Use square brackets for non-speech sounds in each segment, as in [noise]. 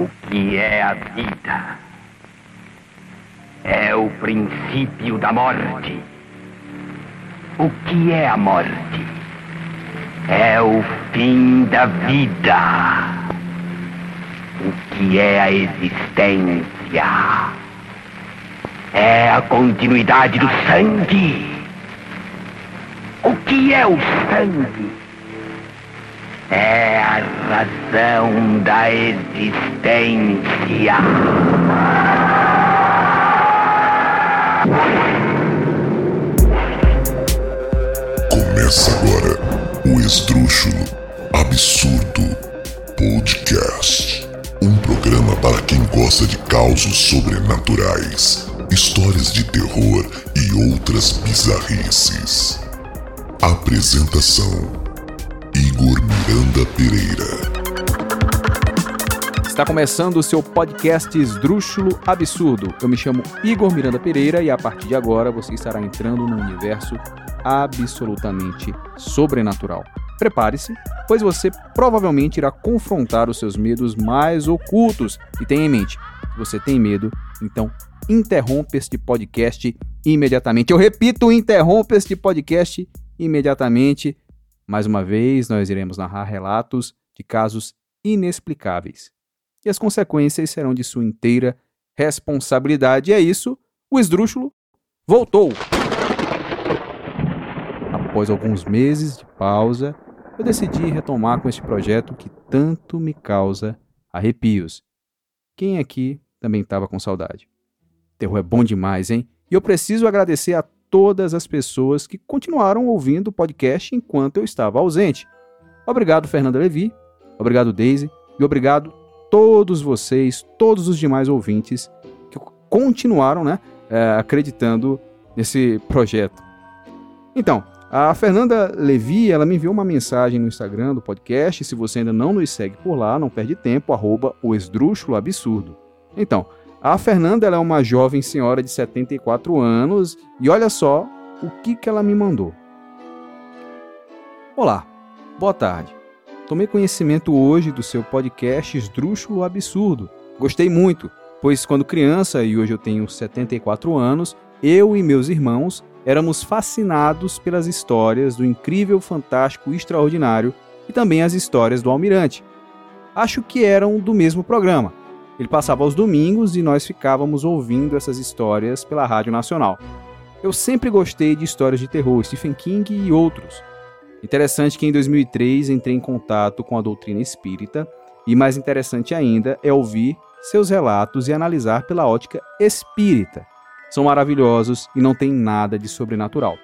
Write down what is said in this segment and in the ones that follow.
O que é a vida? É o princípio da morte. O que é a morte? É o fim da vida. O que é a existência? É a continuidade do sangue. O que é o sangue? É a razão da existência. Começa agora o Esdrúxulo Absurdo Podcast. Um programa para quem gosta de causos sobrenaturais, histórias de terror e outras bizarrices. Apresentação: Igor Miranda Pereira. Está começando o seu podcast Esdrúxulo Absurdo. Eu me chamo Igor Miranda Pereira e a partir de agora você estará entrando num universo absolutamente sobrenatural. Prepare-se, pois você provavelmente irá confrontar os seus medos mais ocultos. E tenha em mente, se você tem medo, então interrompa este podcast imediatamente. Eu repito, interrompa este podcast imediatamente. Mais uma vez, nós iremos narrar relatos de casos inexplicáveis. E as consequências serão de sua inteira responsabilidade. E é isso, o esdrúxulo voltou. Após alguns meses de pausa, eu decidi retomar com este projeto que tanto me causa arrepios. Quem aqui também estava com saudade? Terror é bom demais, hein? E eu preciso agradecer a todas as pessoas que continuaram ouvindo o podcast enquanto eu estava ausente. Obrigado, Fernanda Levi. Obrigado, Daisy. E obrigado todos vocês, todos os demais ouvintes que continuaram né, é, acreditando nesse projeto. Então, a Fernanda Levi, ela me enviou uma mensagem no Instagram do podcast. Se você ainda não nos segue por lá, não perde tempo, arroba o esdrúxulo absurdo. Então, a Fernanda é uma jovem senhora de 74 anos e olha só o que, que ela me mandou. Olá, boa tarde. Tomei conhecimento hoje do seu podcast Esdrúxulo Absurdo. Gostei muito, pois quando criança, e hoje eu tenho 74 anos, eu e meus irmãos éramos fascinados pelas histórias do incrível, fantástico extraordinário e também as histórias do Almirante. Acho que eram do mesmo programa. Ele passava aos domingos e nós ficávamos ouvindo essas histórias pela Rádio Nacional. Eu sempre gostei de histórias de terror, Stephen King e outros. Interessante que em 2003 entrei em contato com a doutrina espírita e mais interessante ainda é ouvir seus relatos e analisar pela ótica espírita. São maravilhosos e não tem nada de sobrenatural.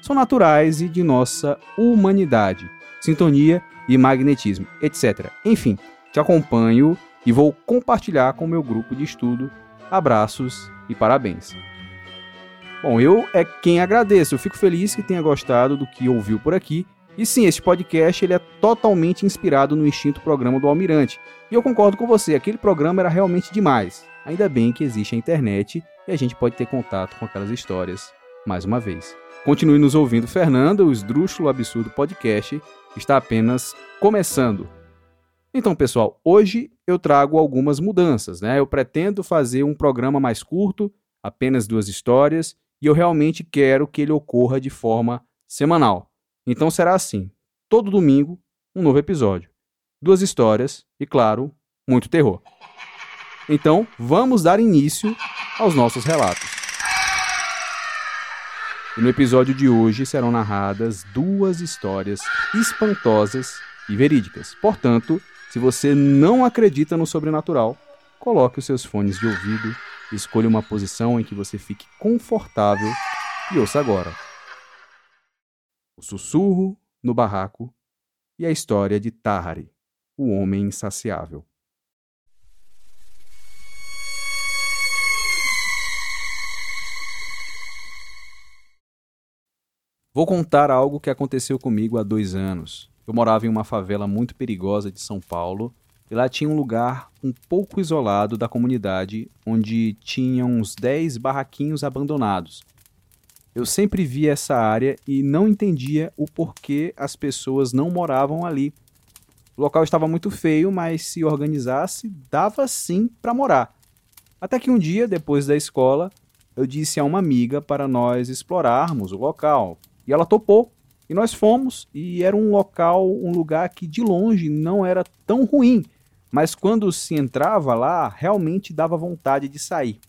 São naturais e de nossa humanidade, sintonia e magnetismo, etc. Enfim, te acompanho e vou compartilhar com o meu grupo de estudo. Abraços e parabéns. Bom, eu é quem agradeço. Eu fico feliz que tenha gostado do que ouviu por aqui. E sim, este podcast ele é totalmente inspirado no extinto programa do Almirante. E eu concordo com você, aquele programa era realmente demais. Ainda bem que existe a internet e a gente pode ter contato com aquelas histórias mais uma vez. Continue nos ouvindo, Fernanda. O Esdrúxulo Absurdo Podcast está apenas começando. Então, pessoal, hoje eu trago algumas mudanças, né? Eu pretendo fazer um programa mais curto, apenas duas histórias, e eu realmente quero que ele ocorra de forma semanal. Então será assim: todo domingo, um novo episódio. Duas histórias e, claro, muito terror. Então, vamos dar início aos nossos relatos. E no episódio de hoje serão narradas duas histórias espantosas e verídicas. Portanto, se você não acredita no sobrenatural, coloque os seus fones de ouvido, escolha uma posição em que você fique confortável e ouça agora. O sussurro no barraco e a história de Tahari, o homem insaciável. Vou contar algo que aconteceu comigo há dois anos. Eu morava em uma favela muito perigosa de São Paulo e lá tinha um lugar um pouco isolado da comunidade, onde tinha uns 10 barraquinhos abandonados. Eu sempre via essa área e não entendia o porquê as pessoas não moravam ali. O local estava muito feio, mas se organizasse, dava sim para morar. Até que um dia, depois da escola, eu disse a uma amiga para nós explorarmos o local. E ela topou. E nós fomos, e era um local, um lugar que de longe não era tão ruim, mas quando se entrava lá, realmente dava vontade de sair.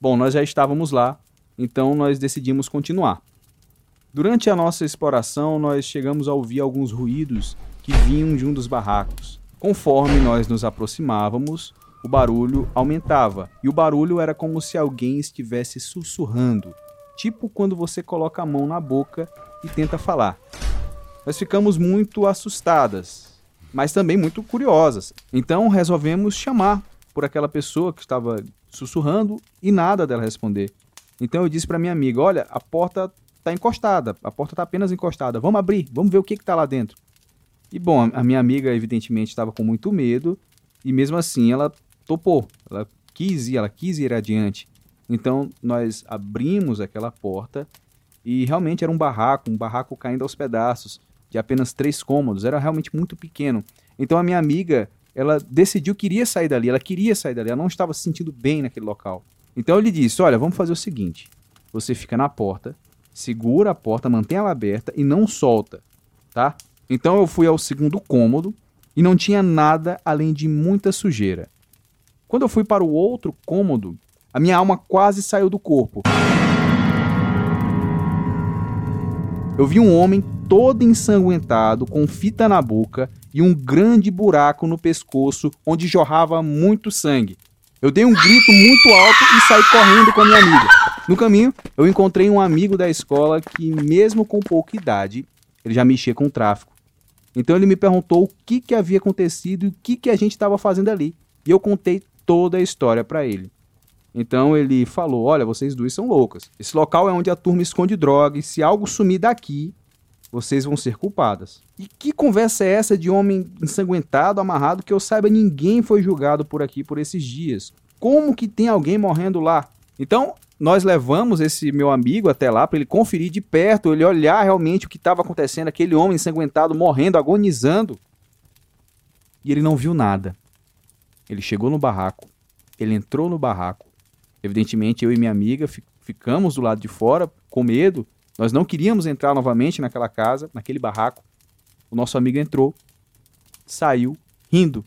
Bom, nós já estávamos lá, então nós decidimos continuar. Durante a nossa exploração, nós chegamos a ouvir alguns ruídos que vinham de um dos barracos. Conforme nós nos aproximávamos, o barulho aumentava, e o barulho era como se alguém estivesse sussurrando, tipo quando você coloca a mão na boca e tenta falar. Nós ficamos muito assustadas, mas também muito curiosas. Então resolvemos chamar por aquela pessoa que estava sussurrando e nada dela responder. Então eu disse para minha amiga: Olha, a porta está encostada, a porta está apenas encostada. Vamos abrir, vamos ver o que está lá dentro. E bom, a minha amiga evidentemente estava com muito medo e mesmo assim ela topou, ela quis ir, ela quis ir adiante. Então nós abrimos aquela porta e realmente era um barraco, um barraco caindo aos pedaços, de apenas três cômodos, era realmente muito pequeno. Então a minha amiga, ela decidiu que iria sair dali, ela queria sair dali, ela não estava se sentindo bem naquele local. Então eu lhe disse: Olha, vamos fazer o seguinte: você fica na porta, segura a porta, mantém ela aberta e não solta, tá? Então eu fui ao segundo cômodo e não tinha nada além de muita sujeira. Quando eu fui para o outro cômodo, a minha alma quase saiu do corpo. Eu vi um homem todo ensanguentado, com fita na boca e um grande buraco no pescoço onde jorrava muito sangue. Eu dei um grito muito alto e saí correndo com a minha amiga. No caminho, eu encontrei um amigo da escola que, mesmo com pouca idade, ele já mexia com o tráfico. Então ele me perguntou o que, que havia acontecido e o que, que a gente estava fazendo ali. E eu contei toda a história para ele. Então ele falou: Olha, vocês duas são loucas. Esse local é onde a turma esconde droga e se algo sumir daqui, vocês vão ser culpadas. E que conversa é essa de homem ensanguentado, amarrado, que eu saiba ninguém foi julgado por aqui por esses dias? Como que tem alguém morrendo lá? Então, nós levamos esse meu amigo até lá para ele conferir de perto, ele olhar realmente o que estava acontecendo, aquele homem ensanguentado morrendo, agonizando. E ele não viu nada. Ele chegou no barraco, ele entrou no barraco, Evidentemente, eu e minha amiga ficamos do lado de fora com medo. Nós não queríamos entrar novamente naquela casa, naquele barraco. O nosso amigo entrou, saiu rindo.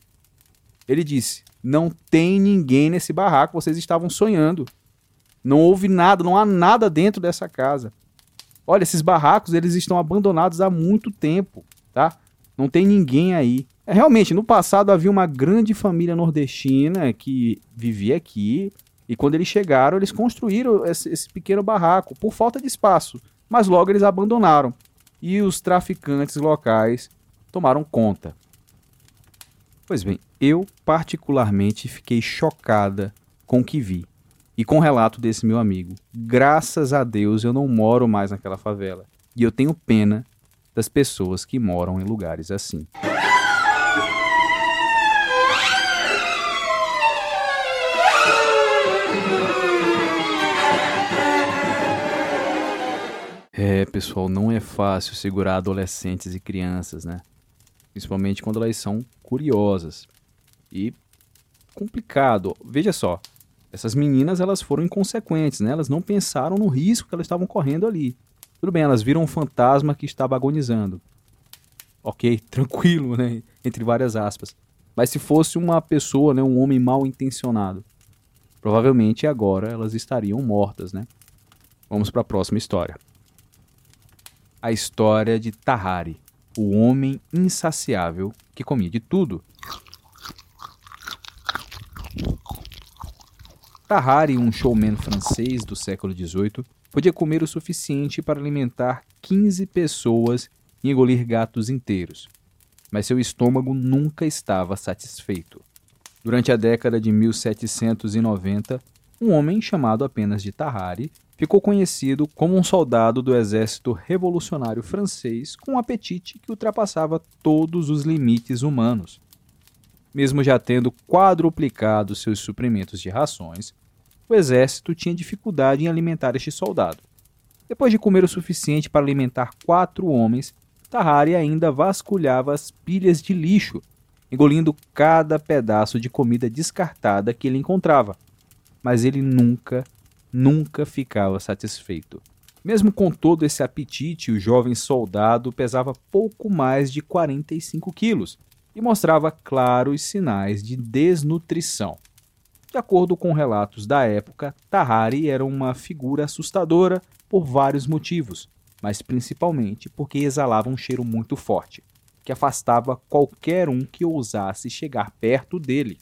Ele disse: Não tem ninguém nesse barraco, vocês estavam sonhando. Não houve nada, não há nada dentro dessa casa. Olha, esses barracos eles estão abandonados há muito tempo, tá? Não tem ninguém aí. É, realmente, no passado havia uma grande família nordestina que vivia aqui, e quando eles chegaram, eles construíram esse, esse pequeno barraco por falta de espaço, mas logo eles abandonaram e os traficantes locais tomaram conta. Pois bem, eu particularmente fiquei chocada com o que vi e com o relato desse meu amigo. Graças a Deus eu não moro mais naquela favela e eu tenho pena das pessoas que moram em lugares assim. Pessoal, não é fácil segurar adolescentes e crianças, né? Principalmente quando elas são curiosas. E complicado. Veja só, essas meninas elas foram inconsequentes, né? Elas não pensaram no risco que elas estavam correndo ali. Tudo bem, elas viram um fantasma que estava agonizando. Ok, [laughs] tranquilo, né? Entre várias aspas. Mas se fosse uma pessoa, né, um homem mal intencionado, provavelmente agora elas estariam mortas, né? Vamos para a próxima história a história de Tahari, o homem insaciável que comia de tudo. Tahari, um showman francês do século XVIII, podia comer o suficiente para alimentar 15 pessoas e engolir gatos inteiros. Mas seu estômago nunca estava satisfeito. Durante a década de 1790, um homem chamado apenas de Tahari ficou conhecido como um soldado do exército revolucionário francês com um apetite que ultrapassava todos os limites humanos. Mesmo já tendo quadruplicado seus suprimentos de rações, o exército tinha dificuldade em alimentar este soldado. Depois de comer o suficiente para alimentar quatro homens, Tahari ainda vasculhava as pilhas de lixo, engolindo cada pedaço de comida descartada que ele encontrava. Mas ele nunca, nunca ficava satisfeito. Mesmo com todo esse apetite, o jovem soldado pesava pouco mais de 45 quilos e mostrava claros sinais de desnutrição. De acordo com relatos da época, Tahari era uma figura assustadora por vários motivos, mas principalmente porque exalava um cheiro muito forte, que afastava qualquer um que ousasse chegar perto dele.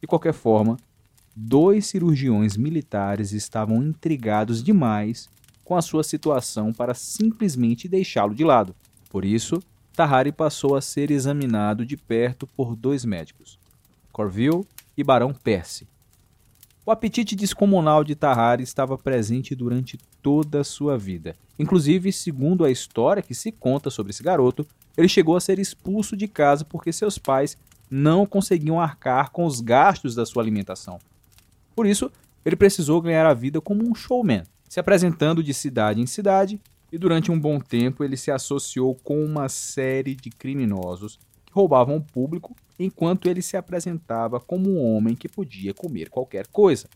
De qualquer forma, dois cirurgiões militares estavam intrigados demais com a sua situação para simplesmente deixá-lo de lado. Por isso, Tahari passou a ser examinado de perto por dois médicos, Corville e Barão Percy. O apetite descomunal de Tahari estava presente durante toda a sua vida. Inclusive, segundo a história que se conta sobre esse garoto, ele chegou a ser expulso de casa porque seus pais não conseguiam arcar com os gastos da sua alimentação. Por isso, ele precisou ganhar a vida como um showman, se apresentando de cidade em cidade e durante um bom tempo ele se associou com uma série de criminosos que roubavam o público enquanto ele se apresentava como um homem que podia comer qualquer coisa.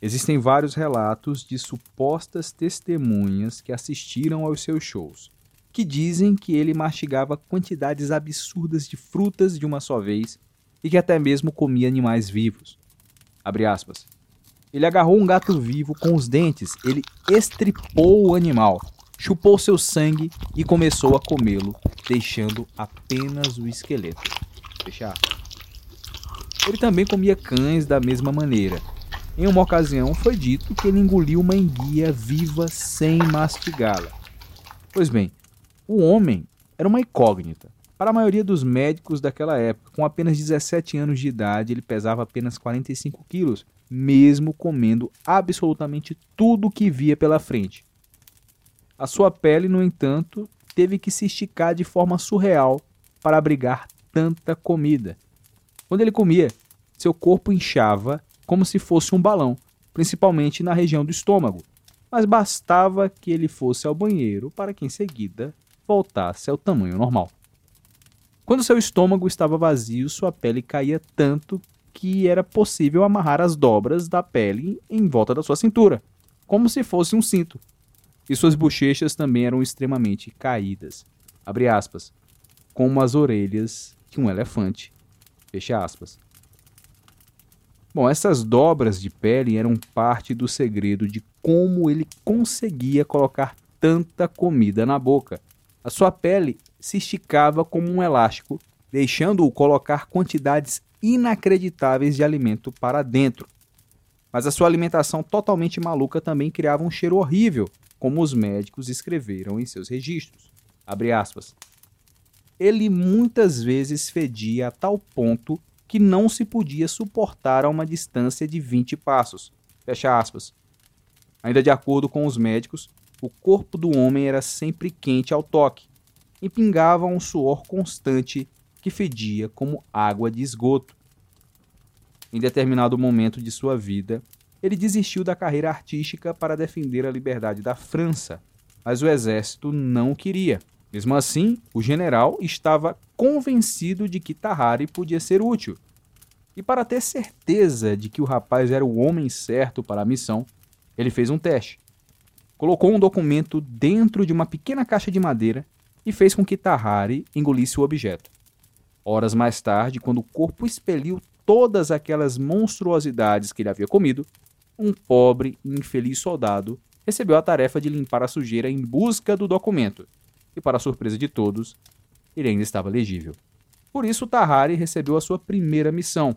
Existem vários relatos de supostas testemunhas que assistiram aos seus shows, que dizem que ele mastigava quantidades absurdas de frutas de uma só vez e que até mesmo comia animais vivos. Ele agarrou um gato vivo com os dentes, ele estripou o animal chupou seu sangue e começou a comê-lo, deixando apenas o esqueleto. Fechar. Ele também comia cães da mesma maneira. Em uma ocasião, foi dito que ele engoliu uma enguia viva sem mastigá-la. Pois bem, o homem era uma incógnita. Para a maioria dos médicos daquela época, com apenas 17 anos de idade, ele pesava apenas 45 quilos, mesmo comendo absolutamente tudo que via pela frente. A sua pele, no entanto, teve que se esticar de forma surreal para abrigar tanta comida. Quando ele comia, seu corpo inchava como se fosse um balão, principalmente na região do estômago, mas bastava que ele fosse ao banheiro para que em seguida voltasse ao tamanho normal. Quando seu estômago estava vazio, sua pele caía tanto que era possível amarrar as dobras da pele em volta da sua cintura, como se fosse um cinto e suas bochechas também eram extremamente caídas, abre aspas, como as orelhas de um elefante, fecha aspas. Bom, essas dobras de pele eram parte do segredo de como ele conseguia colocar tanta comida na boca. A sua pele se esticava como um elástico, deixando-o colocar quantidades inacreditáveis de alimento para dentro. Mas a sua alimentação totalmente maluca também criava um cheiro horrível como os médicos escreveram em seus registros. Ele muitas vezes fedia a tal ponto que não se podia suportar a uma distância de 20 passos. Fecha aspas. Ainda de acordo com os médicos, o corpo do homem era sempre quente ao toque e pingava um suor constante que fedia como água de esgoto. Em determinado momento de sua vida, ele desistiu da carreira artística para defender a liberdade da França, mas o exército não queria. Mesmo assim, o general estava convencido de que Tahari podia ser útil. E para ter certeza de que o rapaz era o homem certo para a missão, ele fez um teste. Colocou um documento dentro de uma pequena caixa de madeira e fez com que Tahari engolisse o objeto. Horas mais tarde, quando o corpo expeliu todas aquelas monstruosidades que ele havia comido, um pobre e infeliz soldado recebeu a tarefa de limpar a sujeira em busca do documento, e para surpresa de todos, ele ainda estava legível. Por isso, Tahari recebeu a sua primeira missão.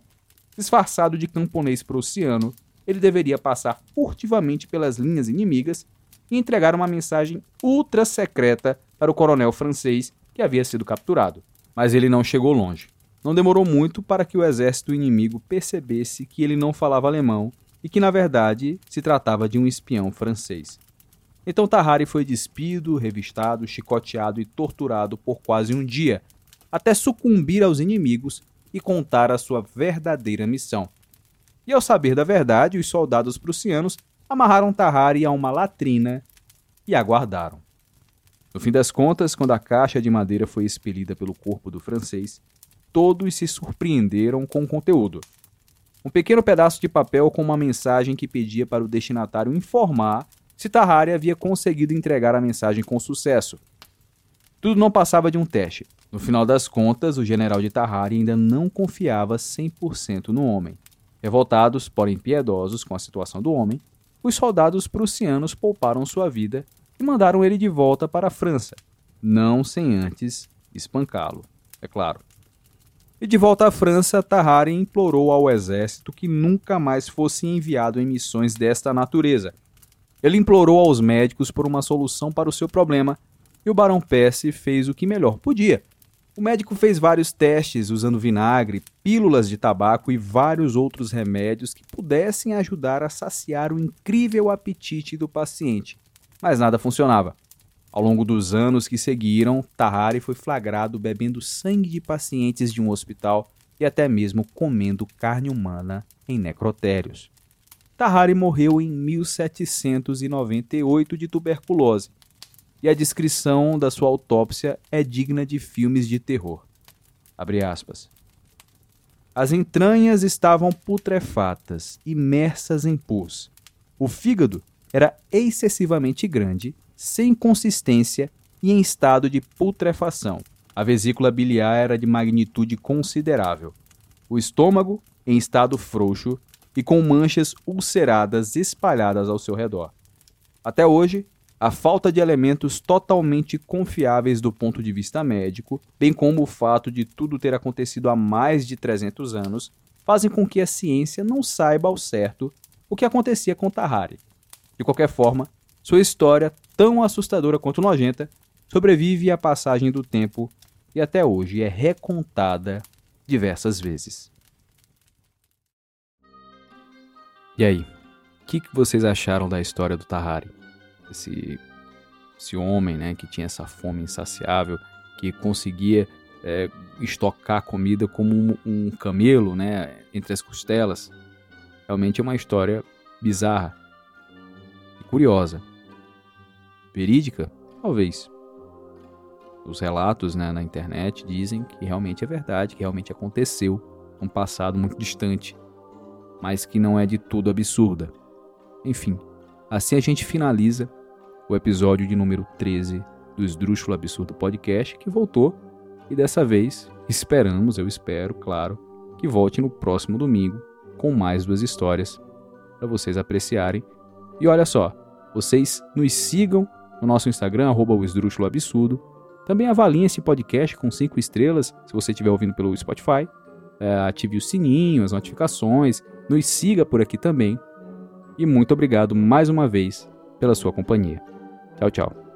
Disfarçado de camponês prussiano, ele deveria passar furtivamente pelas linhas inimigas e entregar uma mensagem ultra secreta para o coronel francês que havia sido capturado. Mas ele não chegou longe. Não demorou muito para que o exército inimigo percebesse que ele não falava alemão e que na verdade se tratava de um espião francês. Então Tahari foi despido, revistado, chicoteado e torturado por quase um dia, até sucumbir aos inimigos e contar a sua verdadeira missão. E ao saber da verdade, os soldados prussianos amarraram Tahari a uma latrina e aguardaram. No fim das contas, quando a caixa de madeira foi expelida pelo corpo do francês, todos se surpreenderam com o conteúdo. Um pequeno pedaço de papel com uma mensagem que pedia para o destinatário informar se Tahari havia conseguido entregar a mensagem com sucesso. Tudo não passava de um teste. No final das contas, o general de Tahari ainda não confiava 100% no homem. Revoltados, porém piedosos com a situação do homem, os soldados prussianos pouparam sua vida e mandaram ele de volta para a França, não sem antes espancá-lo, é claro. E de volta à França, Tahari implorou ao exército que nunca mais fosse enviado em missões desta natureza. Ele implorou aos médicos por uma solução para o seu problema e o Barão Percy fez o que melhor podia. O médico fez vários testes usando vinagre, pílulas de tabaco e vários outros remédios que pudessem ajudar a saciar o incrível apetite do paciente, mas nada funcionava. Ao longo dos anos que seguiram, Tahari foi flagrado bebendo sangue de pacientes de um hospital e até mesmo comendo carne humana em necrotérios. Tahari morreu em 1798 de tuberculose e a descrição da sua autópsia é digna de filmes de terror. As entranhas estavam putrefatas, imersas em pus. O fígado era excessivamente grande, sem consistência e em estado de putrefação. A vesícula biliar era de magnitude considerável. O estômago em estado frouxo e com manchas ulceradas espalhadas ao seu redor. Até hoje, a falta de elementos totalmente confiáveis do ponto de vista médico, bem como o fato de tudo ter acontecido há mais de 300 anos, fazem com que a ciência não saiba ao certo o que acontecia com Tahari. De qualquer forma, sua história, tão assustadora quanto nojenta, sobrevive à passagem do tempo e até hoje é recontada diversas vezes. E aí, o que, que vocês acharam da história do Tahari? esse, esse homem né, que tinha essa fome insaciável, que conseguia é, estocar comida como um, um camelo né, entre as costelas. Realmente é uma história bizarra curiosa. Verídica? Talvez. Os relatos né, na internet dizem que realmente é verdade, que realmente aconteceu num passado muito distante, mas que não é de tudo absurda. Enfim, assim a gente finaliza o episódio de número 13 do Esdrúxulo Absurdo Podcast, que voltou e dessa vez esperamos, eu espero, claro, que volte no próximo domingo com mais duas histórias para vocês apreciarem. E olha só, vocês nos sigam no nosso Instagram, arroba o Absurdo. Também avaliem esse podcast com cinco estrelas, se você estiver ouvindo pelo Spotify. É, ative o sininho, as notificações, nos siga por aqui também. E muito obrigado mais uma vez pela sua companhia. Tchau, tchau.